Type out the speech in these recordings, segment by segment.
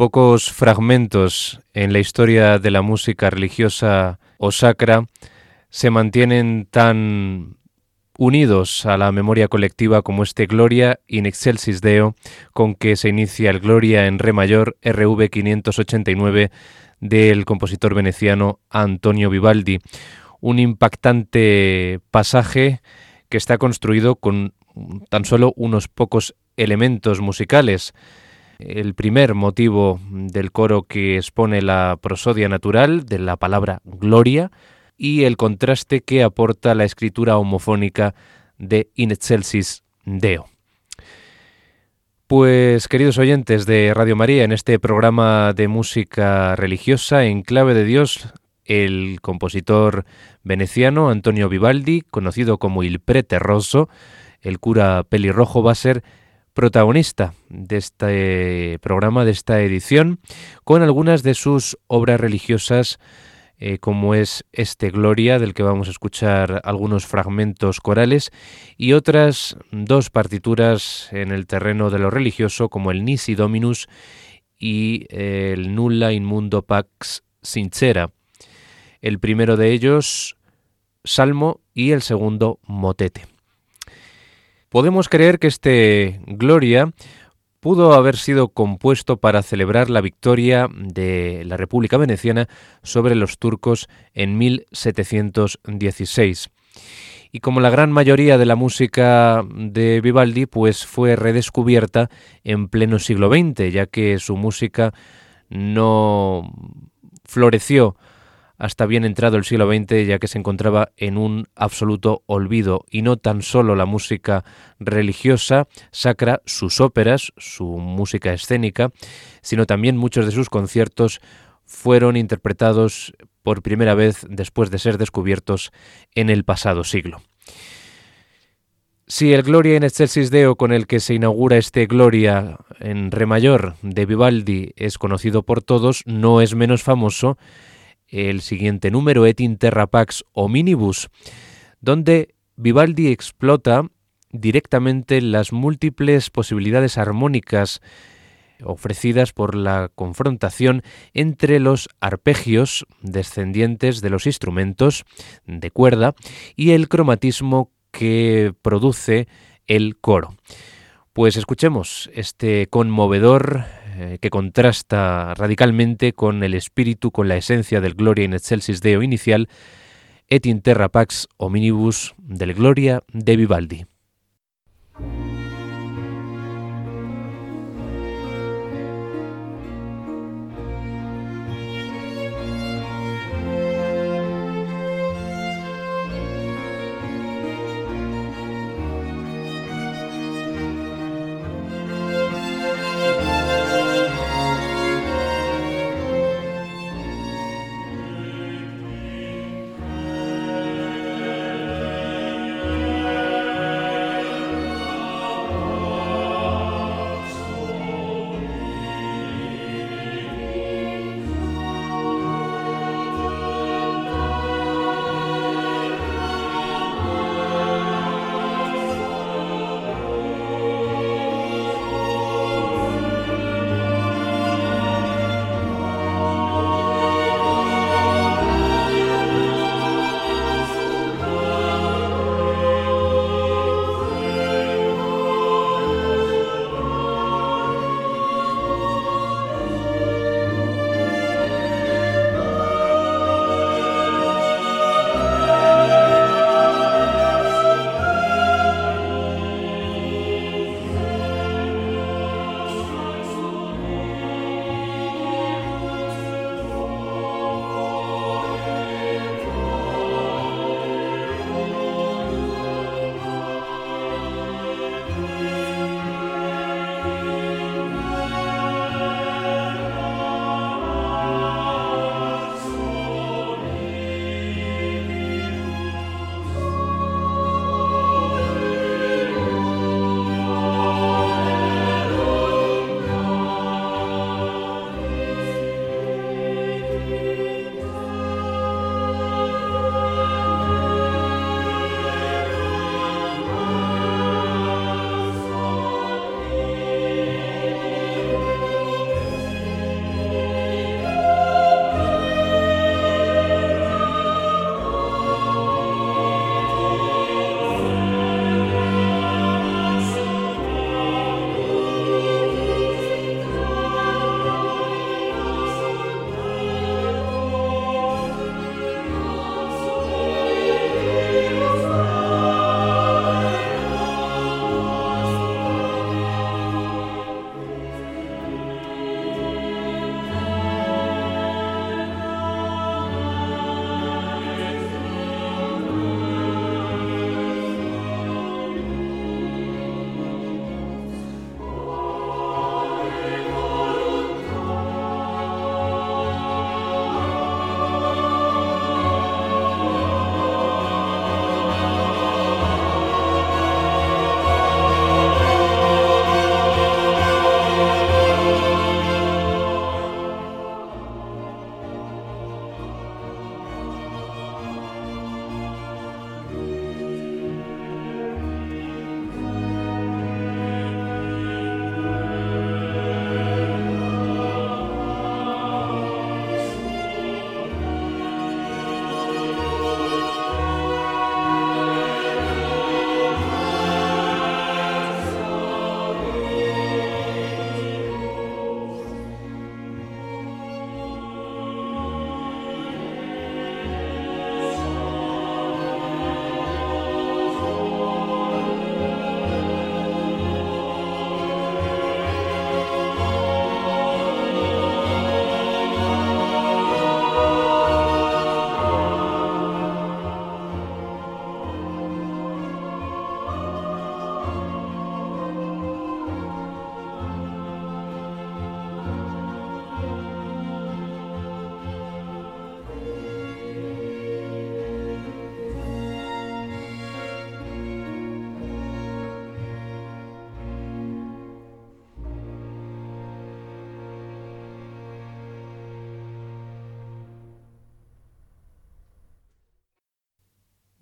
Pocos fragmentos en la historia de la música religiosa o sacra se mantienen tan unidos a la memoria colectiva como este Gloria in excelsis Deo, con que se inicia el Gloria en Re mayor RV 589 del compositor veneciano Antonio Vivaldi. Un impactante pasaje que está construido con tan solo unos pocos elementos musicales el primer motivo del coro que expone la prosodia natural de la palabra gloria y el contraste que aporta la escritura homofónica de In excelsis Deo. Pues queridos oyentes de Radio María, en este programa de música religiosa en clave de Dios, el compositor veneciano Antonio Vivaldi, conocido como Il Prete Rosso, el cura pelirrojo, va a ser protagonista de este programa, de esta edición, con algunas de sus obras religiosas, eh, como es este Gloria, del que vamos a escuchar algunos fragmentos corales, y otras dos partituras en el terreno de lo religioso, como el Nisi Dominus y el Nulla in Mundo Pax Sincera. El primero de ellos, Salmo, y el segundo, Motete. Podemos creer que este Gloria pudo haber sido compuesto para celebrar la victoria de la República Veneciana sobre los turcos en 1716. Y como la gran mayoría de la música de Vivaldi, pues fue redescubierta en pleno siglo XX, ya que su música no floreció hasta bien entrado el siglo XX, ya que se encontraba en un absoluto olvido, y no tan solo la música religiosa sacra, sus óperas, su música escénica, sino también muchos de sus conciertos fueron interpretados por primera vez después de ser descubiertos en el pasado siglo. Si el Gloria in excelsis Deo con el que se inaugura este Gloria en Re mayor de Vivaldi es conocido por todos, no es menos famoso el siguiente número, Et in terra pax hominibus, donde Vivaldi explota directamente las múltiples posibilidades armónicas ofrecidas por la confrontación entre los arpegios descendientes de los instrumentos de cuerda y el cromatismo que produce el coro. Pues escuchemos este conmovedor eh, que contrasta radicalmente con el espíritu, con la esencia del Gloria in excelsis Deo inicial, Et in terra pax hominibus del Gloria de Vivaldi.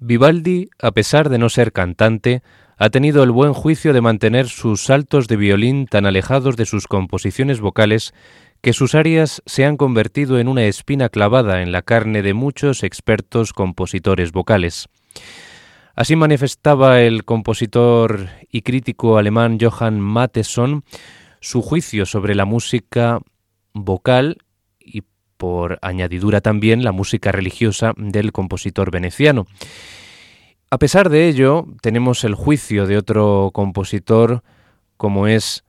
Vivaldi, a pesar de no ser cantante, ha tenido el buen juicio de mantener sus saltos de violín tan alejados de sus composiciones vocales que sus arias se han convertido en una espina clavada en la carne de muchos expertos compositores vocales. Así manifestaba el compositor y crítico alemán Johann Mattheson su juicio sobre la música vocal por añadidura también la música religiosa del compositor veneciano. A pesar de ello, tenemos el juicio de otro compositor como es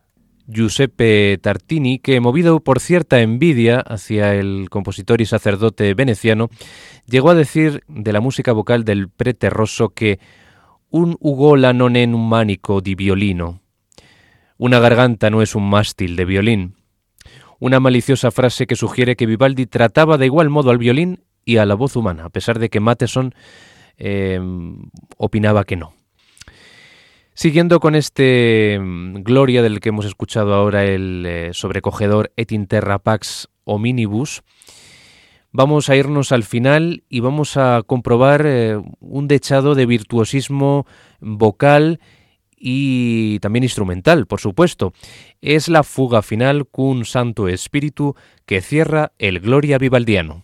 Giuseppe Tartini, que movido por cierta envidia hacia el compositor y sacerdote veneciano, llegó a decir de la música vocal del prete rosso que un ugola non è un manico di violino. Una garganta no es un mástil de violín. Una maliciosa frase que sugiere que Vivaldi trataba de igual modo al violín y a la voz humana, a pesar de que Matheson eh, opinaba que no. Siguiendo con este mm, Gloria del que hemos escuchado ahora el eh, sobrecogedor Et Interra Pax Hominibus, vamos a irnos al final y vamos a comprobar eh, un dechado de virtuosismo vocal y también instrumental, por supuesto. Es la fuga final con Santo Espíritu que cierra el Gloria Vivaldiano.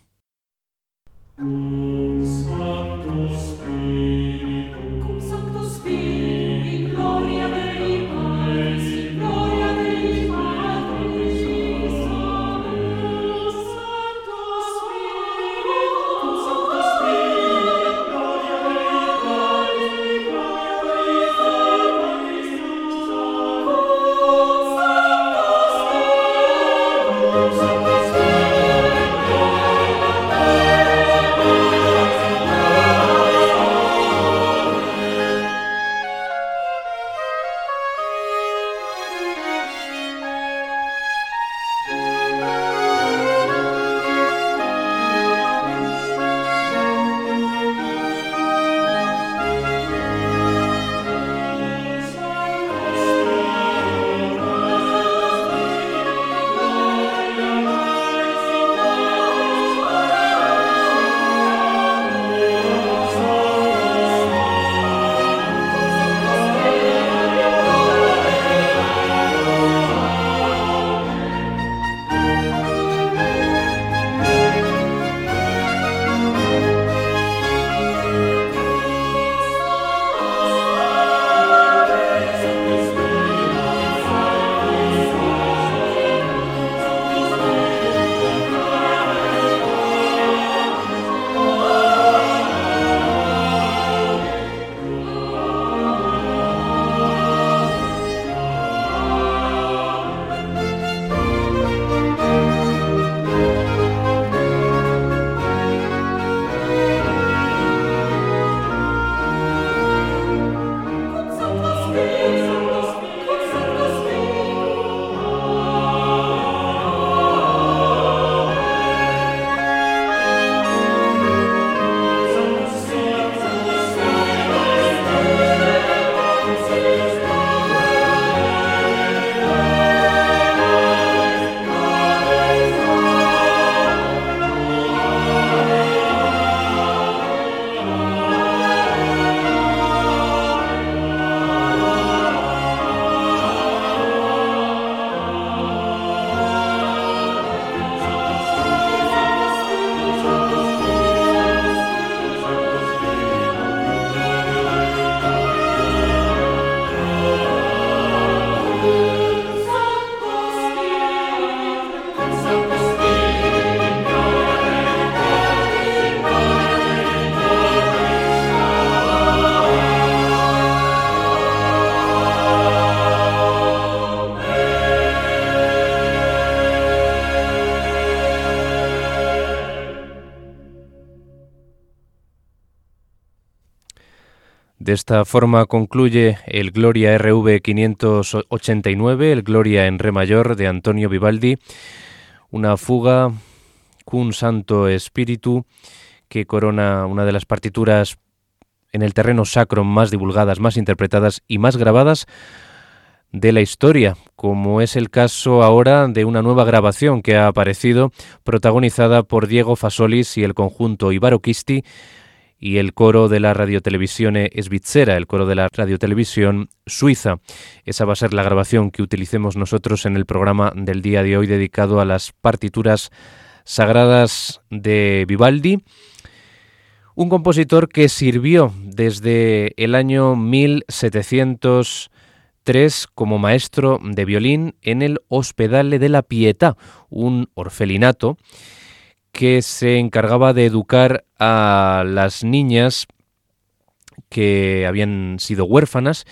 De esta forma concluye el Gloria RV 589, el Gloria en Re mayor de Antonio Vivaldi, una fuga con Santo Espíritu que corona una de las partituras en el terreno sacro más divulgadas, más interpretadas y más grabadas de la historia, como es el caso ahora de una nueva grabación que ha aparecido, protagonizada por Diego Fasolis y el conjunto Ibaro y el coro de la radiotelevisión Svizzera, el coro de la radiotelevisión suiza. Esa va a ser la grabación que utilicemos nosotros en el programa del día de hoy dedicado a las partituras sagradas de Vivaldi un compositor que sirvió desde el año 1703 como maestro de violín en el Hospedale de la Pietà, un orfelinato que se encargaba de educar a las niñas que habían sido huérfanas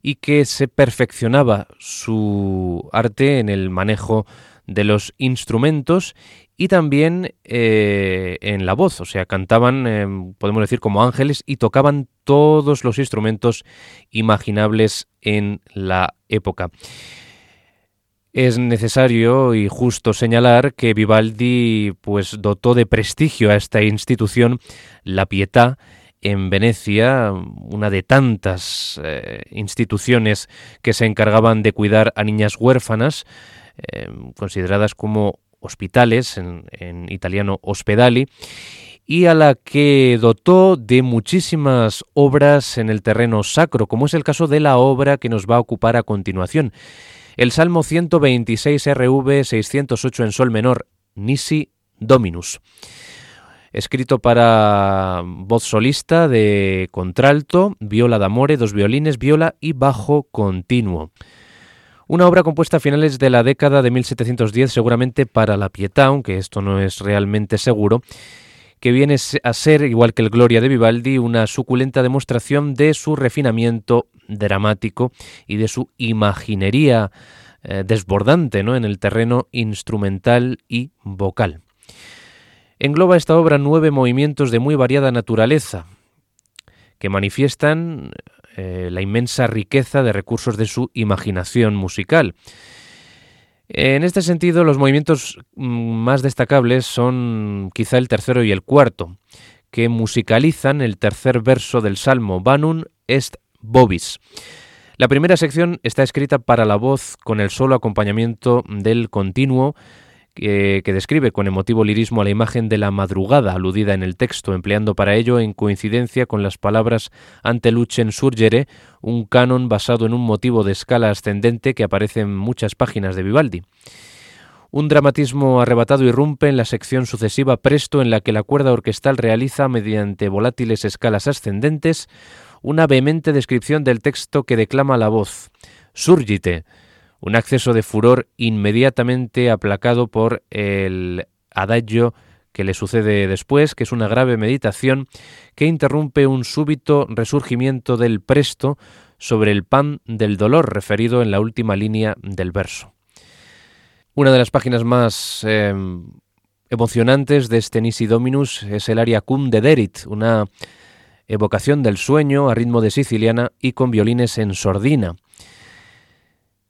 y que se perfeccionaba su arte en el manejo de los instrumentos y también eh, en la voz, o sea, cantaban, eh, podemos decir, como ángeles y tocaban todos los instrumentos imaginables en la época. Es necesario y justo señalar que Vivaldi pues dotó de prestigio a esta institución, la Pietà, en Venecia, una de tantas eh, instituciones que se encargaban de cuidar a niñas huérfanas, consideradas como hospitales, en, italiano ospedali, y a la que dotó de muchísimas obras en el terreno sacro, como es el caso de la obra que nos va a ocupar a continuación. El Salmo 126 RV 608 en sol menor, Nisi Dominus. Escrito para voz solista de contralto, viola d'amore, dos violines, viola y bajo continuo. Una obra compuesta a finales de la década de 1710, seguramente para la Pietà, aunque esto no es realmente seguro, que viene a ser, igual que el Gloria de Vivaldi, una suculenta demostración de su refinamiento dramático y de su imaginería eh, desbordante ¿no? en el terreno instrumental y vocal. Engloba esta obra nueve movimientos de muy variada naturaleza, que manifiestan eh, la inmensa riqueza de recursos de su imaginación musical. En este sentido, los movimientos mm, más destacables son quizá el tercero y el cuarto, que musicalizan el tercer verso del Salmo, Banun est Bobis. La primera sección está escrita para la voz con el solo acompañamiento del continuo que, describe con emotivo lirismo a la imagen de la madrugada aludida en el texto, empleando para ello, en coincidencia con las palabras ante Luchen surgere, un canon basado en un motivo de escala ascendente que aparece en muchas páginas de Vivaldi. Un dramatismo arrebatado irrumpe en la sección sucesiva presto en la que la cuerda orquestal realiza, mediante volátiles escalas ascendentes, una vehemente descripción del texto que declama la voz. Surgite, un acceso de furor inmediatamente aplacado por el adagio que le sucede después, que es una grave meditación que interrumpe un súbito resurgimiento del presto sobre el pan del dolor referido en la última línea del verso. Una de las páginas más em, emocionantes de este Nisi Dominus es el aria cum dederit, una evocación del sueño a ritmo de siciliana y con violines en sordina.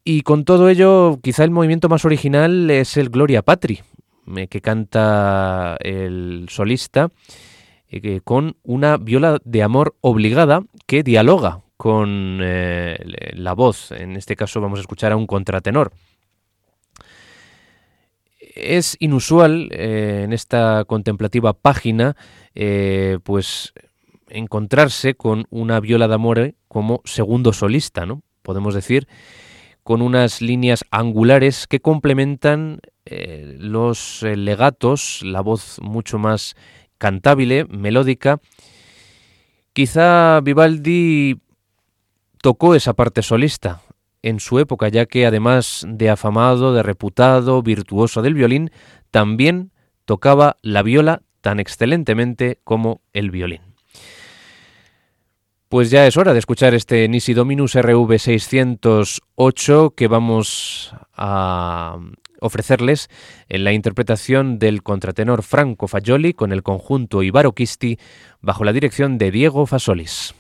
Y con todo ello, quizá el movimiento más original es el Gloria Patri, eh, que canta el solista eh, con una viola de amor obligada que dialoga con eh, la voz. En este caso vamos a escuchar a un contratenor. Es inusual en esta contemplativa página pues encontrarse con una viola de amor como segundo solista, ¿no? Podemos decir con unas líneas angulares que complementan eh, los eh, legatos, la voz mucho más cantable, melódica. Quizá Vivaldi tocó esa parte solista en su época, ya que además de afamado, de reputado, virtuoso del violín, también tocaba la viola tan excelentemente como el violín. Pues ya es hora de escuchar este Nisi Dominus RV608 que vamos a ofrecerles en la interpretación del contratenor Franco Fagioli con el conjunto Ibaro Kisti bajo la dirección de Diego Fasolis.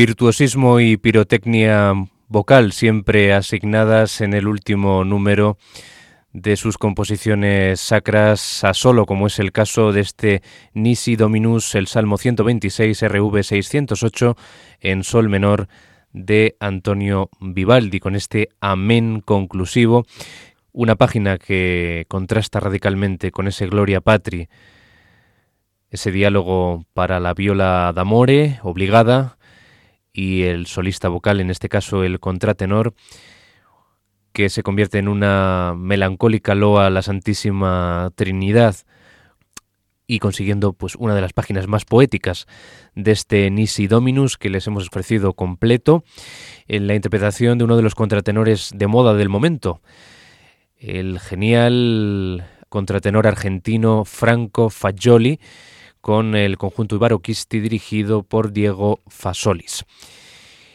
Virtuosismo y pirotecnia vocal siempre asignadas en el último número de sus composiciones sacras a solo, como es el caso de este Nisi Dominus, el Salmo 126, RV 608, en sol menor de Antonio Vivaldi, con este amén conclusivo, una página que contrasta radicalmente con ese Gloria Patri, ese diálogo para la viola d'amore obligada, y el solista vocal, en este caso el contratenor, que se convierte en una melancólica loa a la Santísima Trinidad y consiguiendo pues una de las páginas más poéticas de este Nisi Dominus que les hemos ofrecido completo en la interpretación de uno de los contratenores de moda del momento, el genial contratenor argentino Franco Fagioli, con el conjunto Ibaroquisti dirigido por Diego Fasolis.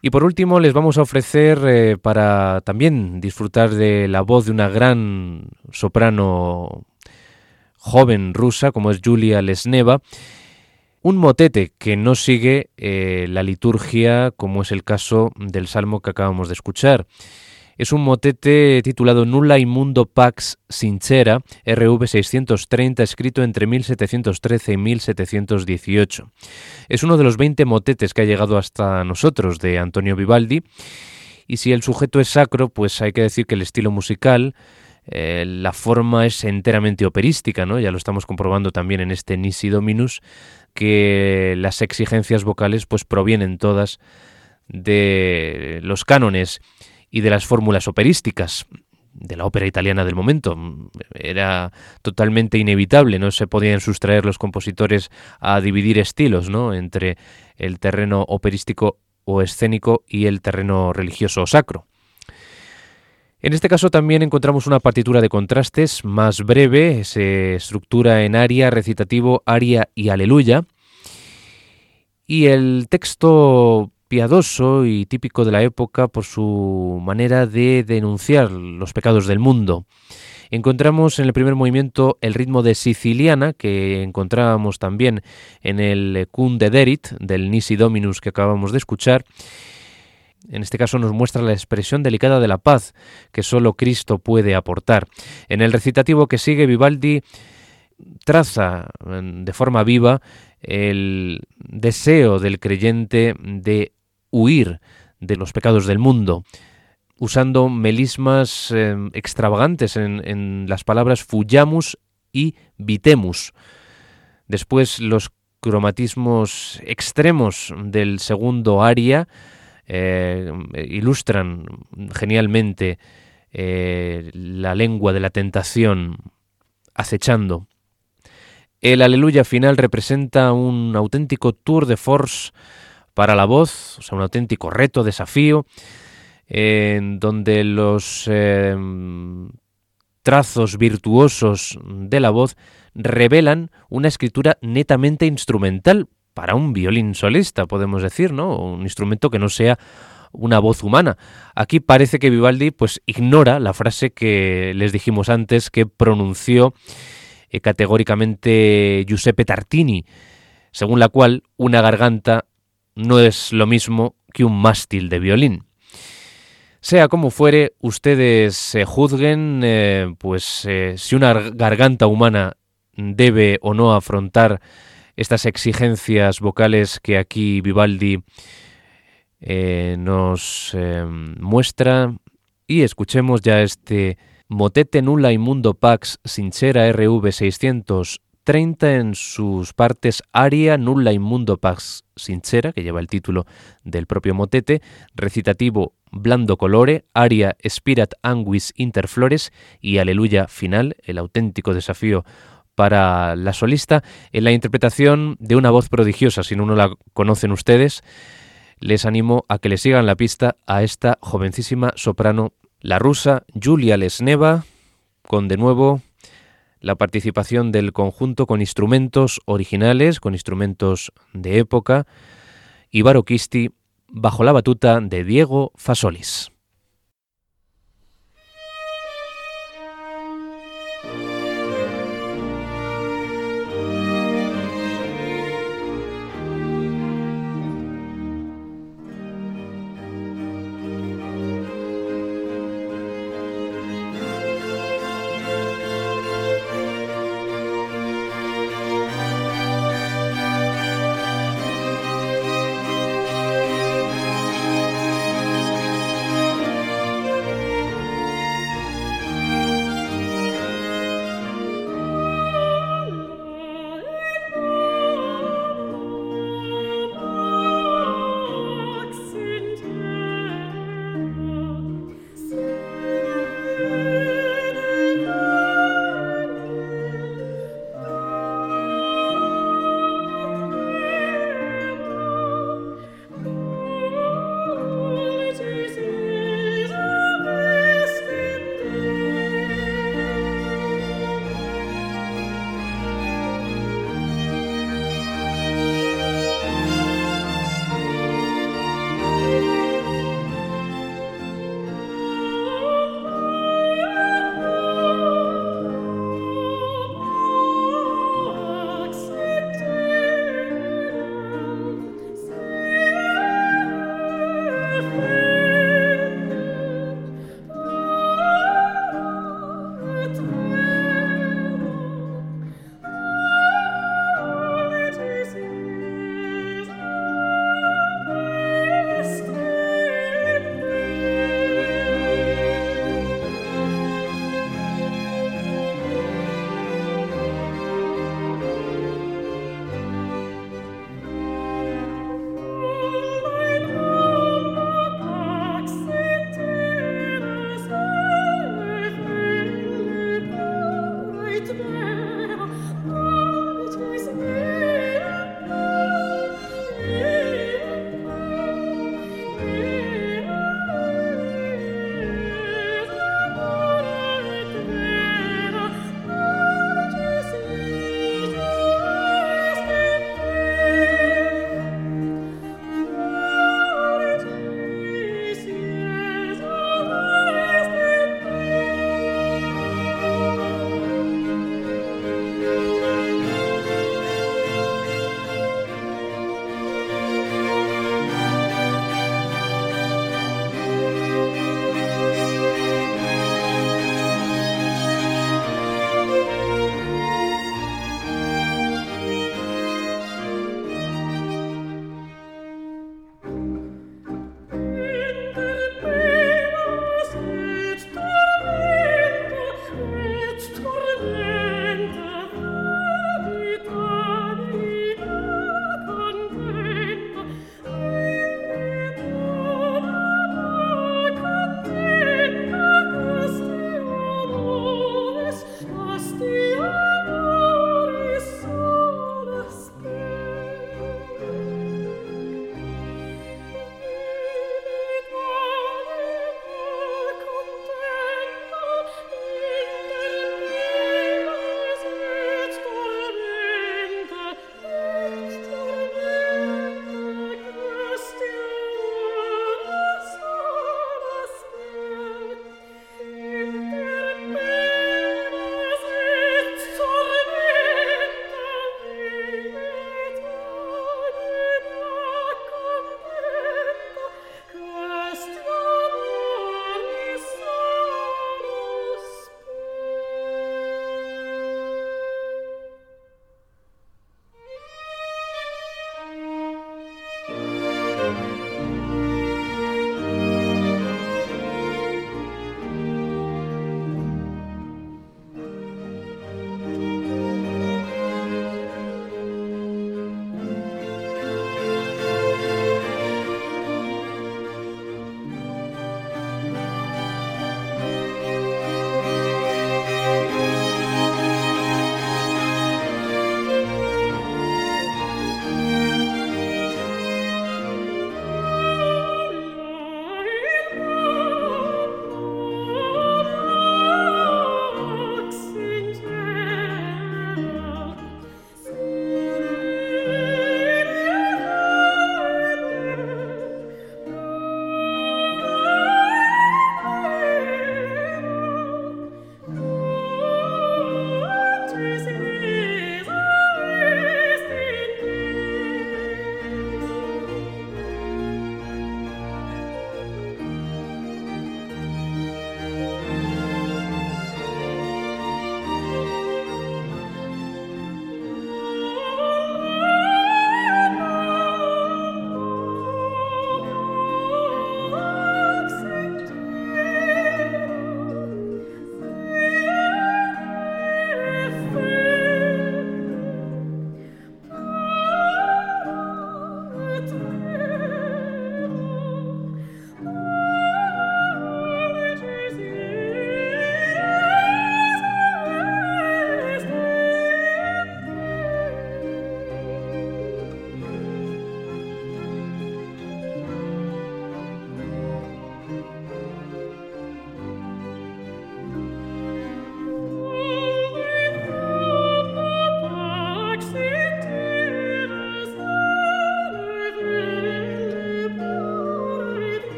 Y por último les vamos a ofrecer eh, para también disfrutar de la voz de una gran soprano joven rusa como es Julia Lesneva, un motete que no sigue eh, la liturgia como es el caso del salmo que acabamos de escuchar. Es un motete titulado Nulla Mundo Pax Sincera, RV 630, escrito entre 1713 y 1718. Es uno de los 20 motetes que ha llegado hasta nosotros de Antonio Vivaldi. Y si el sujeto es sacro, pues hay que decir que el estilo musical, eh, la forma es enteramente operística, ¿no? Ya lo estamos comprobando también en este Nisi Dominus, que las exigencias vocales pues provienen todas de los cánones y de las fórmulas operísticas de la ópera italiana del momento. Era totalmente inevitable, no se podían sustraer los compositores a dividir estilos ¿no? entre el terreno operístico o escénico y el terreno religioso o sacro. En este caso también encontramos una partitura de contrastes más breve, se estructura en aria, recitativo, aria y aleluya. Y el texto piadoso y típico de la época por su manera de denunciar los pecados del mundo. Encontramos en el primer movimiento el ritmo de siciliana, que encontrábamos también en el de Derit del Nisi Dominus que acabamos de escuchar. En este caso nos muestra la expresión delicada de la paz que solo Cristo puede aportar. En el recitativo que sigue, Vivaldi traza de forma viva el deseo del creyente de huir de los pecados del mundo, usando melismas em, extravagantes en, las palabras fuyamus y vitemus. Después los cromatismos extremos del segundo aria eh, ilustran genialmente eh, la lengua de la tentación acechando. El aleluya final representa un auténtico tour de force para la voz, o sea, un auténtico reto, desafío, en donde los em, trazos virtuosos de la voz revelan una escritura netamente instrumental para un violín solista, podemos decir, ¿no? Un instrumento que no sea una voz humana. Aquí parece que Vivaldi pues ignora la frase que les dijimos antes que pronunció eh, categóricamente Giuseppe Tartini, según la cual una garganta no es lo mismo que un mástil de violín. Sea como fuere, ustedes se juzguen, eh, pues eh, si una garganta humana debe o no afrontar estas exigencias vocales que aquí Vivaldi eh, nos muestra y escuchemos ya este Motete Nulla Mundo Pax Sincera RV 630 en sus partes Aria Nulla Mundo Pax Sincera, que lleva el título del propio motete, recitativo Blando Colore, Aria Spirat Anguis Interflores y Aleluya Final, el auténtico desafío para la solista, en la interpretación de una voz prodigiosa, si no la conocen ustedes, les animo a que le sigan la pista a esta jovencísima soprano, la rusa Julia Lesneva, con de nuevo la participación del conjunto con instrumentos originales, con instrumentos de época, y baroquisti bajo la batuta de Diego Fasolis.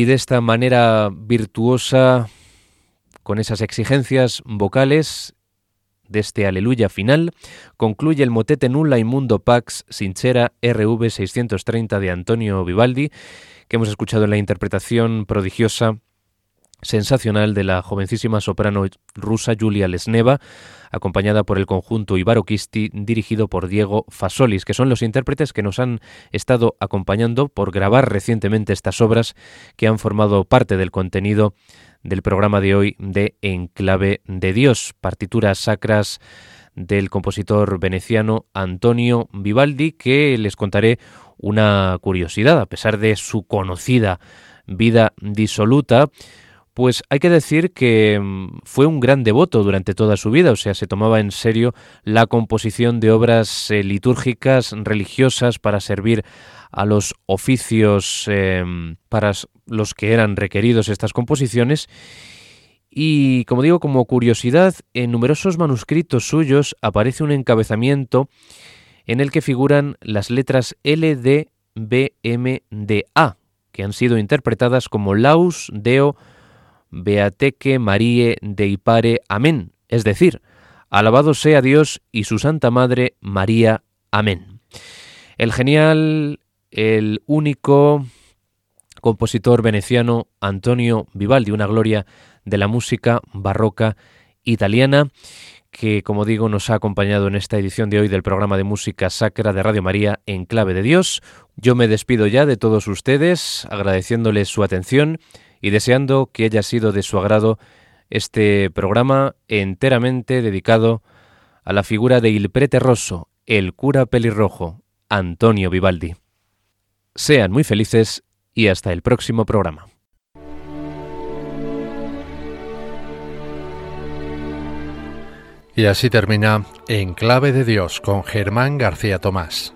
Y de esta manera virtuosa, con esas exigencias vocales de este aleluya final, concluye el motete nulla mundo pax sincera RV 630 de Antonio Vivaldi, que hemos escuchado en la interpretación prodigiosa sensacional de la jovencísima soprano rusa Julia Lesneva, acompañada por el conjunto Kisti, dirigido por Diego Fasolis, que son los intérpretes que nos han estado acompañando por grabar recientemente estas obras que han formado parte del contenido del programa de hoy de Enclave de Dios, partituras sacras del compositor veneciano Antonio Vivaldi, que les contaré una curiosidad, a pesar de su conocida vida disoluta, pues hay que decir que mm, fue un gran devoto durante toda su vida, o sea, se tomaba en serio la composición de obras eh, litúrgicas, religiosas, para servir a los oficios em, para los que eran requeridos estas composiciones. Y como digo, como curiosidad, en numerosos manuscritos suyos aparece un encabezamiento en el que figuran las letras L, D, B, M, D, A, que han sido interpretadas como Laus, Deo, Beateque Marie Deipare Amén, es decir, alabado sea Dios y su Santa Madre María. Amén. El genial, el único compositor veneciano Antonio Vivaldi, una gloria de la música barroca italiana, que como digo nos ha acompañado en esta edición de hoy del programa de música sacra de Radio María en clave de Dios. Yo me despido ya de todos ustedes, agradeciéndoles su atención y deseando que haya sido de su agrado este programa enteramente dedicado a la figura de Il Prete Rosso, el cura pelirrojo, Antonio Vivaldi. Sean muy felices y hasta el próximo programa. Y así termina En Clave de Dios con Germán García Tomás.